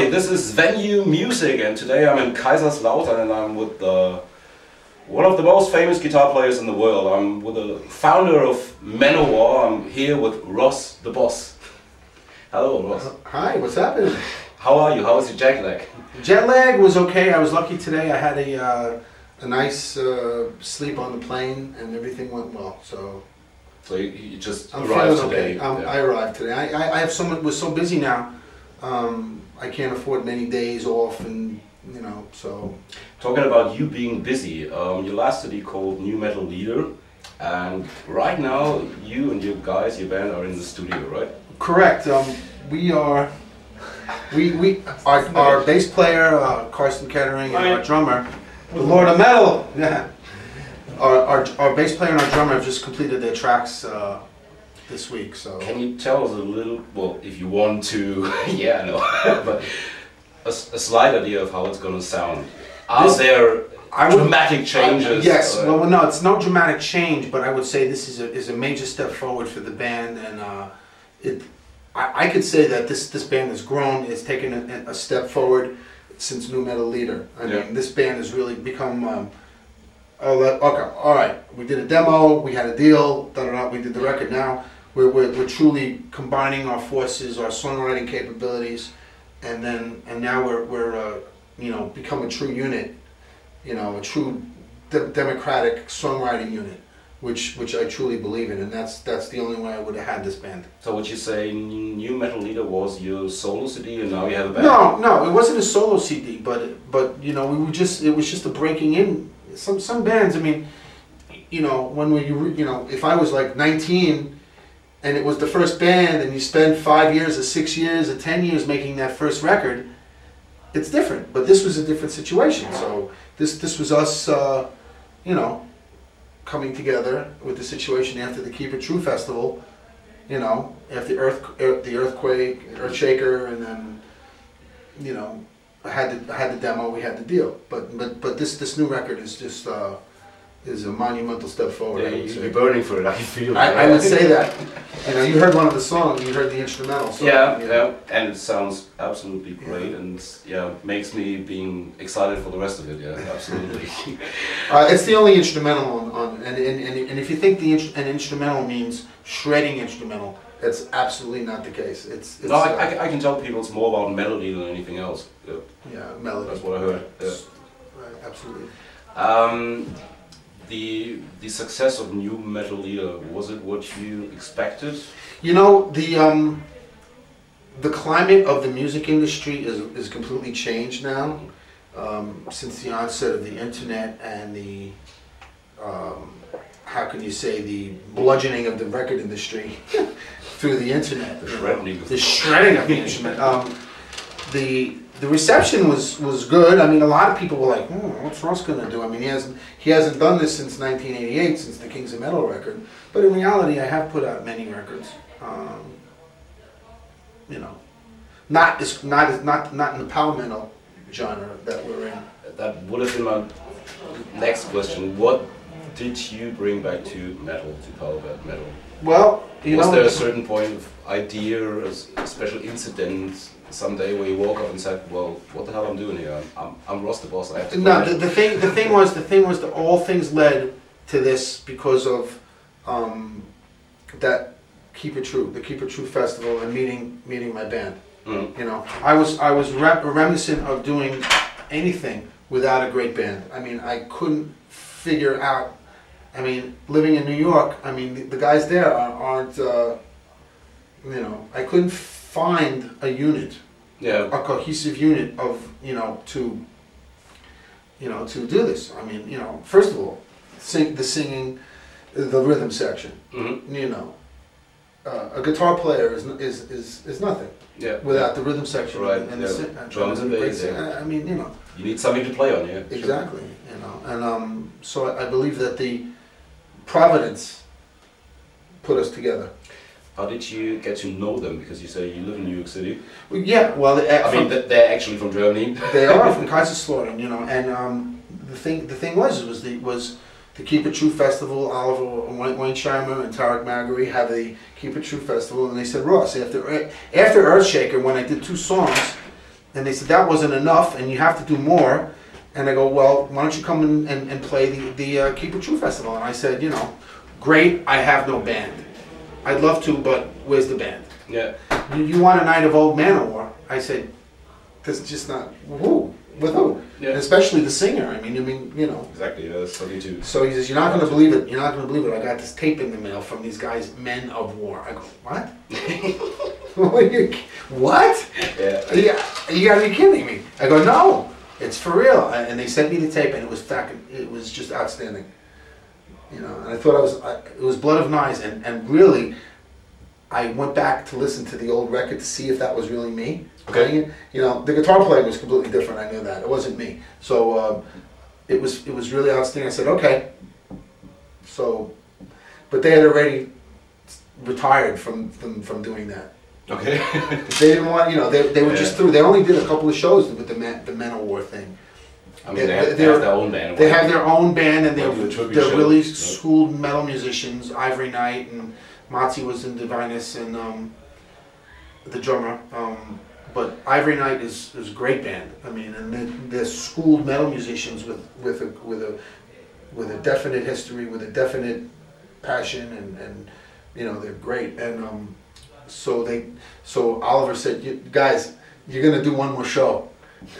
everybody. This is Venue Music, and today I'm in Kaiserslautern, and I'm with uh, one of the most famous guitar players in the world. I'm with the founder of Manowar. I'm here with Ross, the boss. Hello, Ross. Hi, what's happening? How are you? How was your jet lag? Jet lag was okay. I was lucky today. I had a uh, a nice uh, sleep on the plane, and everything went well. So So you, you just I'm arrived today. okay. Um, yeah. I arrived today. I, I, I have so much, was so busy now. Um, I can't afford many days off, and you know, so Talking about you being busy, um, your last city called New Metal Leader, and right now you and your guys, your band, are in the studio, right? correct. Um, we are. We, we our, our bass player uh, Carsten Kettering and our drummer, the Lord of Metal. Yeah. Our, our, our bass player and our drummer have just completed their tracks uh, this week. So Can you tell us a little, well, if you want to, yeah, no, but a, slight idea of how it's gonna sound? Are This- there I would- dramatic changes? Yes, Uh, well, well, no, it's no dramatic change, but I would say this is a, is a major step forward for the band, and uh, it. I, I could say that this this band has grown, it's taken a, a step forward since New Metal Leader. I Yeah. mean, this band has really become. Um, oh, okay, all right. We did a demo, we had a deal, da da da. We did the record. Now we're, we're, we're truly combining our forces, our songwriting capabilities, and then and now we're we're uh, you know become a true unit you know, a true de- democratic songwriting unit, which which I truly believe in, and that's that's the only way I would have had this band. So would you say New Metal Leader was your solo CD and now you have a band? No, no, it wasn't a solo CD, but but you know, we were just it was just a breaking in. Some some bands, I mean, you know, when we re- you know, if I was like 19 and it was the first band and you spend 5 years or 6 years or 10 years making that first record, it's different. But this was a different situation. So this this was us uh, you know, coming together with the situation after the Keep It True festival, you know, after earth, earth the earthquake, earthshaker, and then, you know, I had the I had the demo, we had the deal. But but but this this new record is just uh, is a monumental step forward. Yeah, I would say. you're burning for it, I feel I. I would say that. You know, you heard one of the songs, you heard the instrumental. So, Yeah, you know. yeah, and it sounds absolutely great, and yeah, makes me being excited for the rest of it. Yeah, absolutely. Uh, it's the only instrumental on, on and, and, and, and if you think the an instrumental means shredding instrumental, that's absolutely not the case. It's, it's no, I, uh, I, I can tell people it's more about melody than anything else. Yeah, yeah, melody. that's what I heard. Yeah. Right, absolutely. Um, the the success of New Metal Leader was it what you expected? You know the um, the climate of the music industry is is completely changed now um, since the onset of the internet and the um, how can you say the bludgeoning of the record industry through the internet. The shredding. the shredding of the instrument. Um, the the reception was was good. I mean, a lot of people were like, hmm, "What's Ross gonna do?" I mean, he hasn't he hasn't done this since 1988, since the Kings of Metal record. But in reality, I have put out many records. Um, you know, not as not as not not in the power metal genre that we're in. That would have been my next question. What did you bring back to metal, to power metal? Well, you was know, there a certain point of idea, or a special incident someday where you woke up and said, "Well, what the hell I'm doing here? I'm, I'm, Ross the boss. I have to." No, the, the thing the thing was the thing was that all things led to this because of um, that Keep It True, the Keep It True festival, and meeting meeting my band. Mm. You know, I was I was rem- reminiscent of doing anything without a great band. I mean, I couldn't figure out. I mean, living in New York, I mean, the, the guys there are, aren't. Uh, you know, I couldn't find a unit Yeah, a cohesive unit of you know to you know to do this. I mean, you know, first of all, sing the singing, the rhythm section. hmm You know, uh, a guitar player is, is is is nothing yeah. without the rhythm section Right, and, yeah. the sing- Drums and bass, yeah. I mean, you know, You need something to play on, yeah. sure. exactly. You know, and um, so I, I believe that the providence put us together. How did you get to know them? Because you say you live in New York City. Well, yeah, well, the, I mean, they're actually from Germany. They are from Kaiserslautern, you know, and um, the thing the thing was was the was the Keep It True Festival. Oliver Wayne Wayne and Tarek Maghary have the Keep It True Festival, and they said Ross after after Earthshaker when I did two songs, and they said that wasn't enough, and you have to do more. And I go, well, why don't you come and, and, and play the, the uh, Keep It True Festival? And I said, you know, great, I have no band. I'd love to, but where's the band? Yeah. You, you want a night of old Manowar? I said, that's just not, who? With who? Yeah. Especially the singer. I mean, I mean, you know. Exactly. Yeah, so me too. So he says, you're not going to believe it. You're not going to believe it. I got this tape in the mail from these guys, Men of War. I go, what? what? are you- Yeah. Yeah, you gotta be kidding me. I go, no, it's for real. And they sent me the tape, and it was fucking, it was just outstanding. You know, and I thought I was, I, it was Blood of Knives, and, and really, I went back to listen to the old record to see if that was really me Okay. playing it. You know, the guitar playing was completely different. I knew that it wasn't me. So um, it was, it was really outstanding. I said, okay. So, but they had already retired from from, from doing that. Okay. They didn't want, you know, they, they were just through. They only did a couple of shows with the men, the Men of War thing. I mean, they have, they have their own band. They have their own band and they're, the they're really schooled metal musicians. Ivory Night and Matzi was in Divinus and um, the drummer. Um, but Ivory Night is, is a great band. I mean, and they're, they're schooled metal musicians with, with a with a with a definite history, with a definite passion, and, and you know they're great. And um, so they so Oliver said, "You- "Guys, you're gonna do one more show,"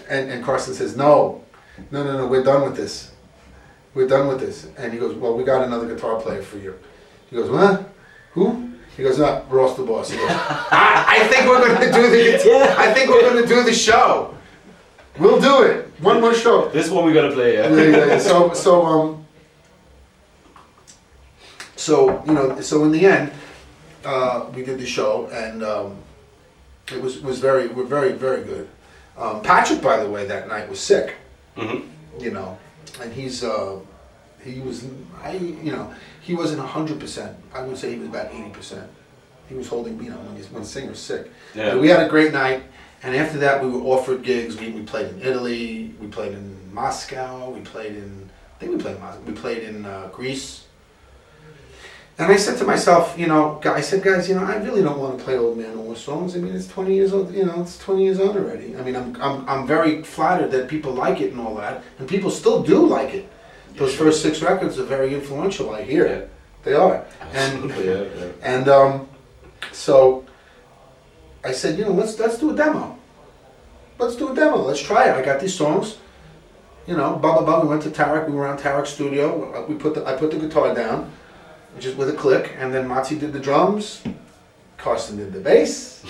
and and Carsten says, "No, no, no, no, we're done with this. We're done with this." And he goes, "Well, we got another guitar player for you." He goes, "What? Who?" He goes, "No, Ross the boss." He goes, I, "I think we're gonna do the. I think we're gonna do the show. We'll do it. One more show." This one we gotta play. Yeah. yeah, yeah, yeah. So, so, um, so you know, so in the end, uh, we did the show, and um, it was was very, we're very, very good. Um, Patrick, by the way, that night was sick, hmm you know, and he's uh, he was, I, you know, he wasn't hundred percent. I would say he was about eighty percent. He was holding, you know, when, when singer's sick. Yeah. But we had a great night, and after that, we were offered gigs. We, we played in Italy, we played in Moscow, we played in, I think we played in Moscow, we played in uh, Greece. And I said to myself, you know, I said, guys, you know, I really don't want to play old Manowar songs. I mean, it's 20 years old, you know, it's 20 years on already. I mean, I'm, I'm, I'm very flattered that people like it and all that, and people still do like it. Those sure. first six records are very influential, I hear. Yeah. They are. And Absolutely. Yeah. yeah. and um, so I said, you know, let's let's do a demo. Let's do a demo. Let's try it. I got these songs. You know, blah blah blah. We went to Tarek. We were on Tarek's studio. We put the I put the guitar down, just with a click, and then Matzi did the drums. Carsten did the bass.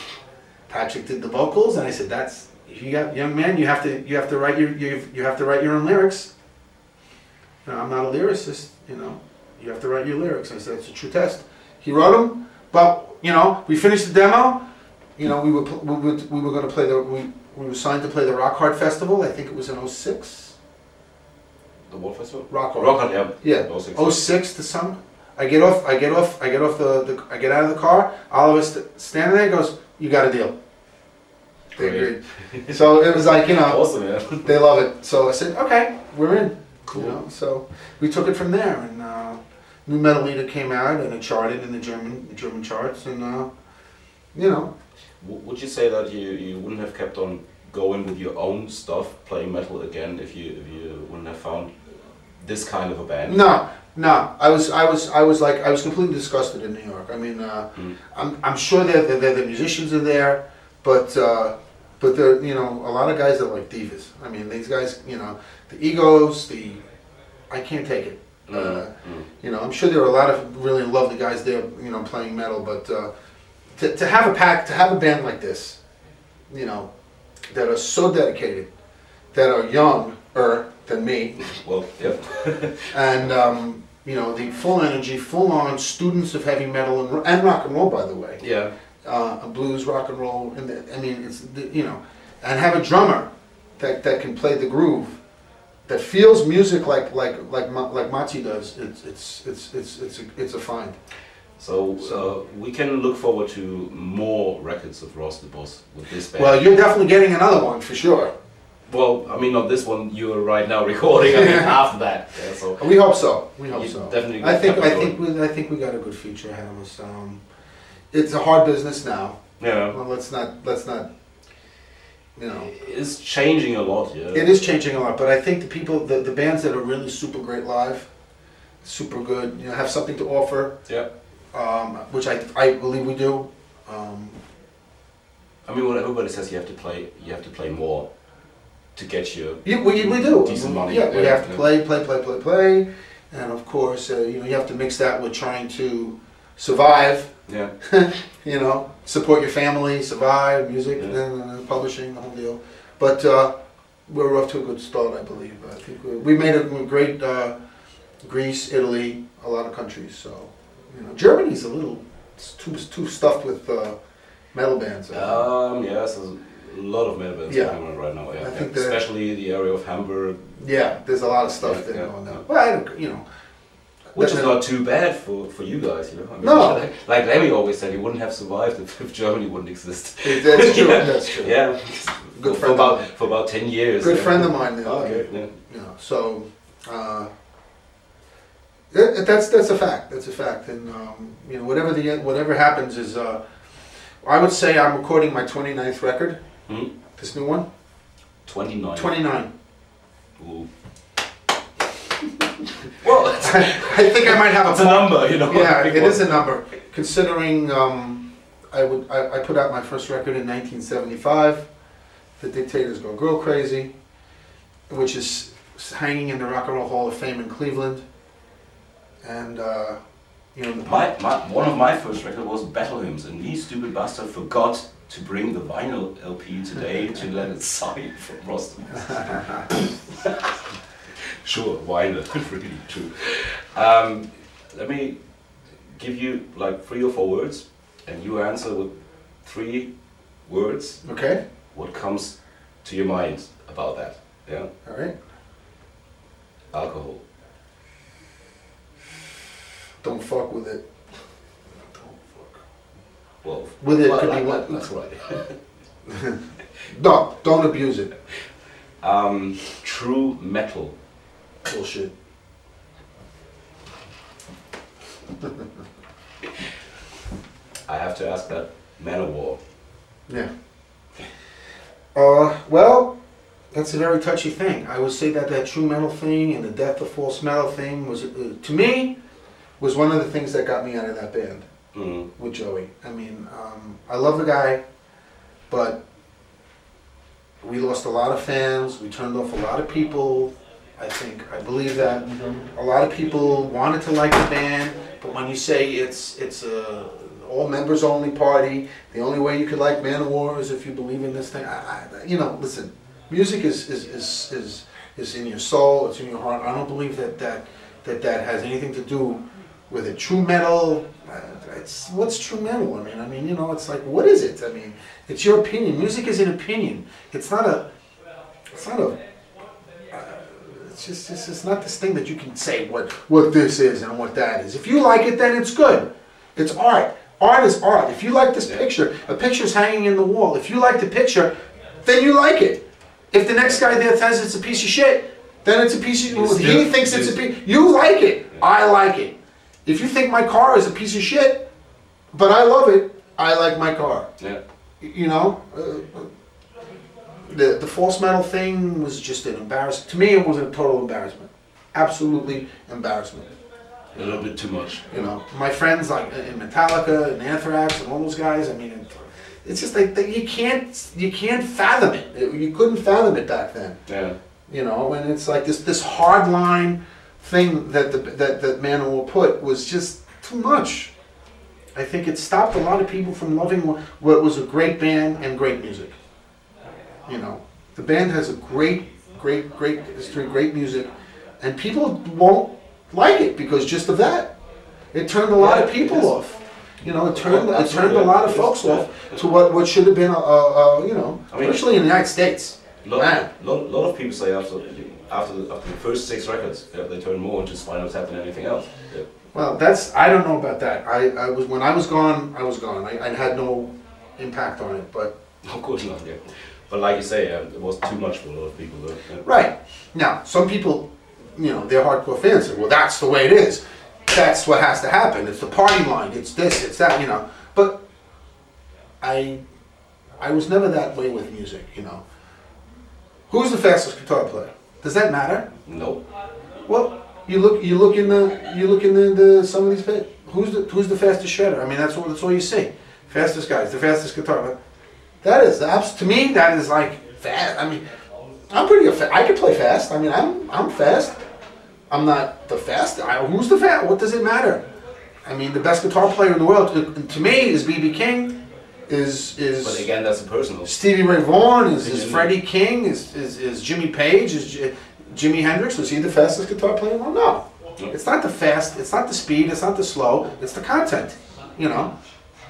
Patrick did the vocals, and I said, "That's you got young man. You have to you have to write your you you have to write your own lyrics." You know, I'm not a lyricist. You know, you have to write your lyrics. I said, "It's a true test." He wrote them, but you know, we finished the demo. You know, we were pl- we were, we were going to play the we, we were signed to play the Rock Hard Festival. I think it was in 06. The Wolf Festival. Rock Hard. Rock on, yeah. Yeah. Oh, six. 06 to summer. I get off. I get off. I get off the. the I get out of the car. Oliver st- standing there. He goes, "You got a deal." They agreed. so it was like you know Awesome, yeah. they love it. So I said, "Okay, we're in." Cool. You know, so we took it from there, and uh, New Metal Leader came out, and it charted in the German the German charts, and uh, you know, W- Would you say that you, you wouldn't have kept on going with your own stuff, playing metal again, if you if you wouldn't have found this kind of a band? No, no. I was, I was, I was like, I was completely disgusted in New York. I mean, uh, Mm. I'm, I'm sure that the, musicians are there, but, uh, but they're, you know, a lot of guys are like divas. I mean, these guys, you know, the egos, the, I can't take it. Mm, Uh, mm. you know, I'm sure there are a lot of really lovely guys there, you know, playing metal, but uh, to, to have a pack, to have a band like this, you know, that are so dedicated, that are younger than me, Well, yeah. and um, you know the full energy, full on students of heavy metal and, and rock and roll, by the way, yeah. uh, blues, rock and roll, and the, I mean it's the, you know, and have a drummer that, that can play the groove, that feels music like like like like Mati does. It's it's it's it's it's a, it's a find. So, So- uh, we can look forward to more records of Ross the Boss with this band. Well, you're definitely getting another one for sure. Well, I mean, not this one you're right now recording. I mean, after that. Yeah, so We hope so. We hope so. definitely I think I think we, I think we got a good future ahead of us. Um, it's a hard business now. yeah, Well, let's not let's not you know. It's changing a lot, yeah. It is changing a lot, but I think the people, the, the bands that are really super great live, super good, you know, have something to offer, Yeah. um, which I, I believe we do. Um, I mean, what everybody says, you have to play. You have to play more to get your. yeah, we, we do. Decent money, Yeah, we yeah, have to yeah. play, play, play, play, play, and of course, uh, you know, you have to mix that with trying to survive. Yeah. you know, support your family, survive, music, Yeah. and uh, publishing, the whole deal. But uh, we're off to a good start, I believe. I think we, we made a great uh, Greece, Italy, a lot of countries. So, you know, Germany's a little it's too too stuffed with uh, metal bands. Um. Yes. there's a lot of bands Yeah. going on right now. Yeah. I think yeah. that- Especially the area of Hamburg, yeah, there's a lot of stuff Yeah, going on. Well, I you know, which is not too bad for, for you guys. You know. I mean, No. Like, like always said, he wouldn't have survived if, if Germany wouldn't exist. that's true. That's true. Yeah. Good for, friend of about for about ten years. Good friend of mine. There, Okay. Yeah. You know, so uh, it, that's that's a fact. That's a fact. And um, you know, whatever the whatever happens is, uh, I would say I'm recording my 29th record. Hmm? This new one, Twenty nine. 29. Ooh. well, I think I might have a a number, you know. Yeah, it is a number. Considering um, I would I, I put out my first record in 1975, "The Dictators Go Girl Crazy," which is hanging in the Rock and Roll Hall of Fame in Cleveland, and uh, you know the My, my, one of my first records was Battle Hymns, and these stupid bastards forgot to bring the vinyl LP today to let it sign from Boston. sure, vinyl, really true. Um, let me give you like three or four words, and you answer with three words Okay, what comes to your mind about that. Yeah, all right. alcohol. Don't fuck with it. Well, With it well, could be like- what? That's right. No, don't abuse it. Um, true metal. Bullshit. I have to ask that Manowar. Yeah. Uh, well, that's a very touchy thing. I would say that that true metal thing and the death of false metal thing was, uh, to me, was one of the things that got me out of that band Mm. with Joey. I mean, um, I love the guy, but we lost a lot of fans. We turned off a lot of people. I think I believe that a lot of people wanted to like the band, but when you say it's it's a all members only party, the only way you could like Manowar is if you believe in this thing. I, I, you know, listen, music is is, is is is in your soul. It's in your heart. I don't believe that that that that has anything to do with a True metal. Uh, it's what's true metal? I mean, I mean, you know, it's like what is it? I mean, it's your opinion. Music is an opinion. It's not a. It's not a. Uh, it's just, it's not this thing that you can say what what this is and what that is. If you like it, then it's good. It's art. Art is art. If you like this Yeah. picture, a picture's hanging in the wall. If you like the picture, then you like it. If the next guy there says it's a piece of shit, then it's a piece of. You he thinks it's a piece. You like it. I like it. If you think my car is a piece of shit, but I love it, I like my car. Yeah. You know, uh, the the false metal thing was just an embarrassment. To me, it was a total embarrassment. Absolutely embarrassment. A little bit too much. You know, my friends like in Metallica and Anthrax and all those guys. I mean, it's just like you can't you can't fathom it. It- You couldn't fathom it back then. Yeah. You know, and it's like this this hard line thing that the that that Manowar put was just too much. I think it stopped a lot of people from loving what, what was a great band and great music. You know, the band has a great, great, great history, great music, and people won't like it because just of that. It turned a lot of people off. You know, it turned it turned a lot of folks off to what what should have been a, a, a you know, I mean- especially in the United States. lot, Man. lot, lot of people say after after the, after the first six records, they turn more into Spinal Tap than anything else. Yeah. Well, that's I don't know about that. I, I was when I was gone, I was gone. I, I had no impact on it. But Of course not. Yeah. But like you say, um, it was too much for a lot of people. Though. Yeah. right now, some people, you know, they're hardcore fans. Say, well, that's the way it is. That's what has to happen. It's the party line. It's this. It's that. You know. But I, I was never that way with music, you know. Who's the fastest guitar player? Does that matter? Nope. Well, you look, you look in the, you look in the, the some of these. Who's the, who's the fastest shredder? I mean, that's all, that's all you see. Fastest guys, the fastest guitar. That is, that's to me, that is like fast. I mean, I'm pretty. I can play fast. I mean, I'm, I'm fast. I'm not the fast. I, who's the fast? What does it matter? I mean, the best guitar player in the world to, to me is BB King. Is is But again, that's a personal. Stevie Ray Vaughan, is, is Freddie King, is, is, is Jimmy Page, is Jimi Hendrix, was he the fastest guitar player? Well, no. It's not the fast, it's not the speed, it's not the slow, it's the content. You know,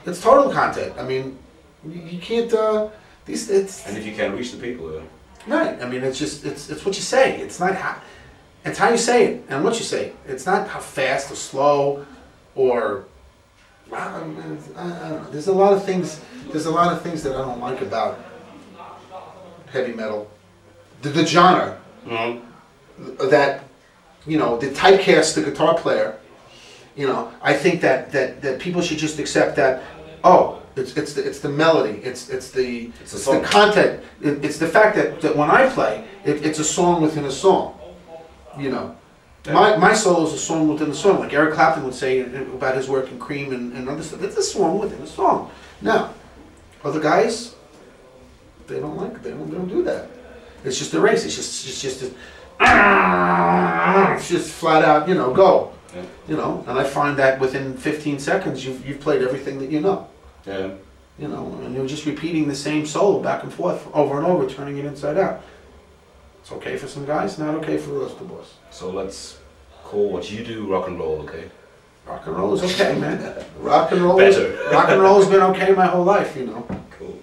it's total content. I mean, you, you can't. Uh, these it's And if you can't reach the people, yeah. right. I mean, it's just it's it's what you say. It's not how. It's how you say it and what you say. It's not how fast or slow, or. I, don't know. There's a lot of things. There's a lot of things that I don't like about heavy metal. The, the genre Mm-hmm. That you know the typecast the guitar player you know i think that that that people should just accept that oh it's it's the, it's the melody it's it's the It's the it's, the content. It, it's the fact that, that when i play it, it's a song within a song you know. My my solo is a song within a song like eric clapton would say about his work in cream and, and other stuff it's a song within a song. Now other guys they don't like it they don't, they don't do that. It's just a race. It's just it's just a, Ah, it's just flat out, you know, go. Yeah. You know, and I find that within 15 seconds you've you've played everything that you know. Yeah. You know, and you're just repeating the same solo back and forth over and over, turning it inside out. It's okay for some guys, not okay for the rest of us. So let's call what you do rock and roll, okay? Rock and roll is okay, man. Rock and roll. is- Better. rock and roll's been okay my whole life. You know, Cool.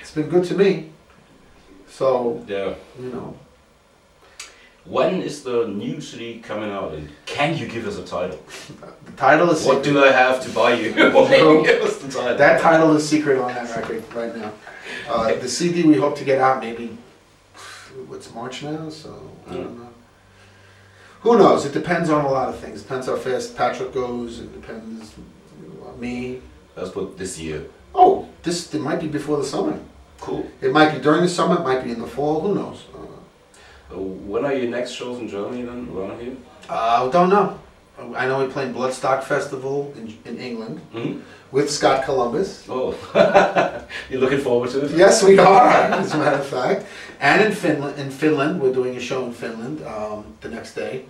it's been good to me. So Yeah. you know, When is the new CD coming out, and can you give us a title? the title is What do I have to buy you? What can you give us the title? That title is secret on that record right now. Uh, the CD we hope to get out maybe, what's March now, so I don't know. Who knows? It depends on a lot of things. Depends how fast Patrick goes. It depends on me. Let's put this year. Oh, this it might be before the summer. Cool. It might be during the summer. It might be in the fall. Who knows? Uh, when are your next shows in Germany then, around here? I don't know. I know we're playing Bloodstock Festival in, in England hmm with Scott Columbus. Oh, you're looking forward to it? Yes, we are, as a matter of fact. And in Finland, in Finland, we're doing a show in Finland um, the next day.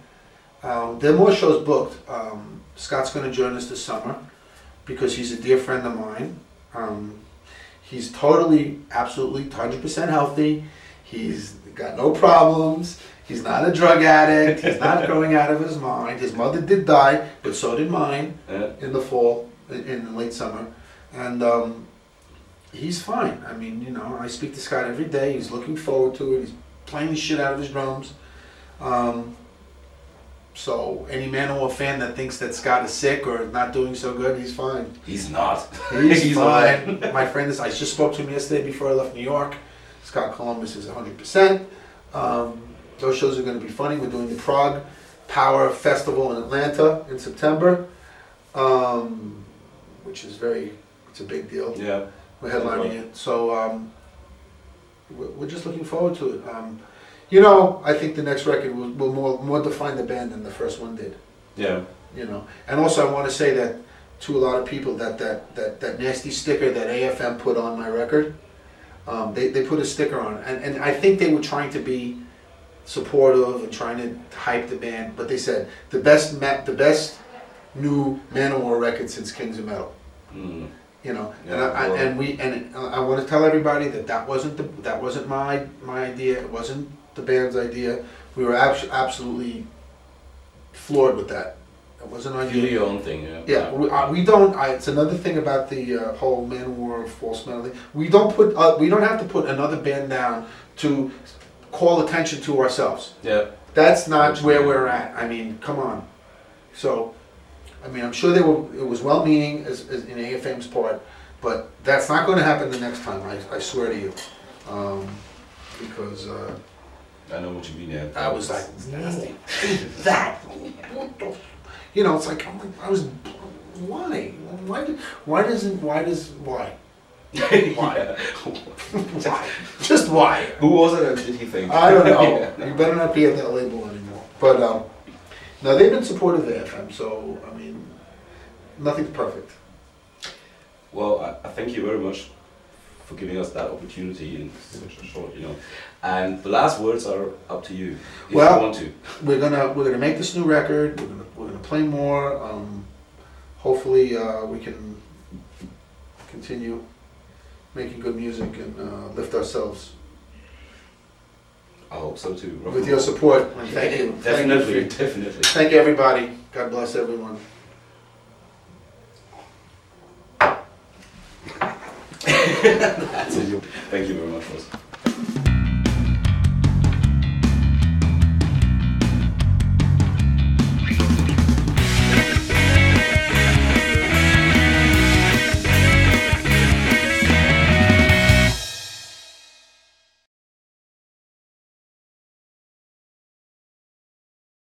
Um, there are more shows booked. Um, Scott's going to join us this summer because he's a dear friend of mine. Um, he's totally, absolutely, 100% healthy. He's got no problems. He's not a drug addict. He's not going out of his mind. His mother did die, but so did mine Yeah. in the fall, in, in the late summer, and um, he's fine. I mean, you know, I speak to Scott every day. He's looking forward to it. He's playing the shit out of his drums. Um, so any Manowar fan that thinks that Scott is sick or not doing so good, he's fine. He's not. He's, alright. fine. My friend is. I just spoke to him yesterday before I left New York. Scott Columbus is 100. percent um, Those shows are going to be funny. We're doing the Prague Power Festival in Atlanta in September, um, which is very. It's a big deal. Yeah. We're headlining it, so um, we're, we're just looking forward to it. Um, you know, I think the next record will, will more more define the band than the first one did Yeah. you know. And also, I want to say that to a lot of people that that that, that nasty sticker that AFM put on my record, um, they they put a sticker on, it. and and I think they were trying to be supportive and trying to hype the band, but they said the best ma- the best new Manowar record since Kings of Metal. Mm. You know, and, Yeah, I, I, well- and we and I want to tell everybody that that wasn't the that wasn't my my idea. It wasn't the band's idea. We were abs- absolutely floored with that. It wasn't our Do idea. your own thing, yeah. Yeah, we, uh, we don't. I, it's another thing about the uh, whole Manowar false metal thing. We don't put. Uh, we don't have to put another band down to call attention to ourselves. Yeah. That's not where we're at. I mean, come on. So, I mean, I'm sure they were. It was well-meaning as, as in AFM's part, but that's not going to happen the next time. I, I swear to you, um, because uh, I know what you mean, yeah. I was like, nasty. that. You know, it's like I'm like, I was. Why? Why? do- Why doesn't? Why does? Why? Why? Why? Just why? Who was it did he think? I don't know. Yeah. You better not be at that label anymore. But um, no, they've been supportive of FM. So I mean, nothing's perfect. Well, I, I thank you very much for giving us that opportunity in such a short, you know. And the last words are up to you, if Well- you want to. We're gonna we're gonna make this new record. We're gonna play more. Um, hopefully, uh, we can continue making good music and uh, lift ourselves I hope so too. With your support. And thank you. Definitely, Thank you, definitely. thank you, everybody. God bless everyone. Thank you very much.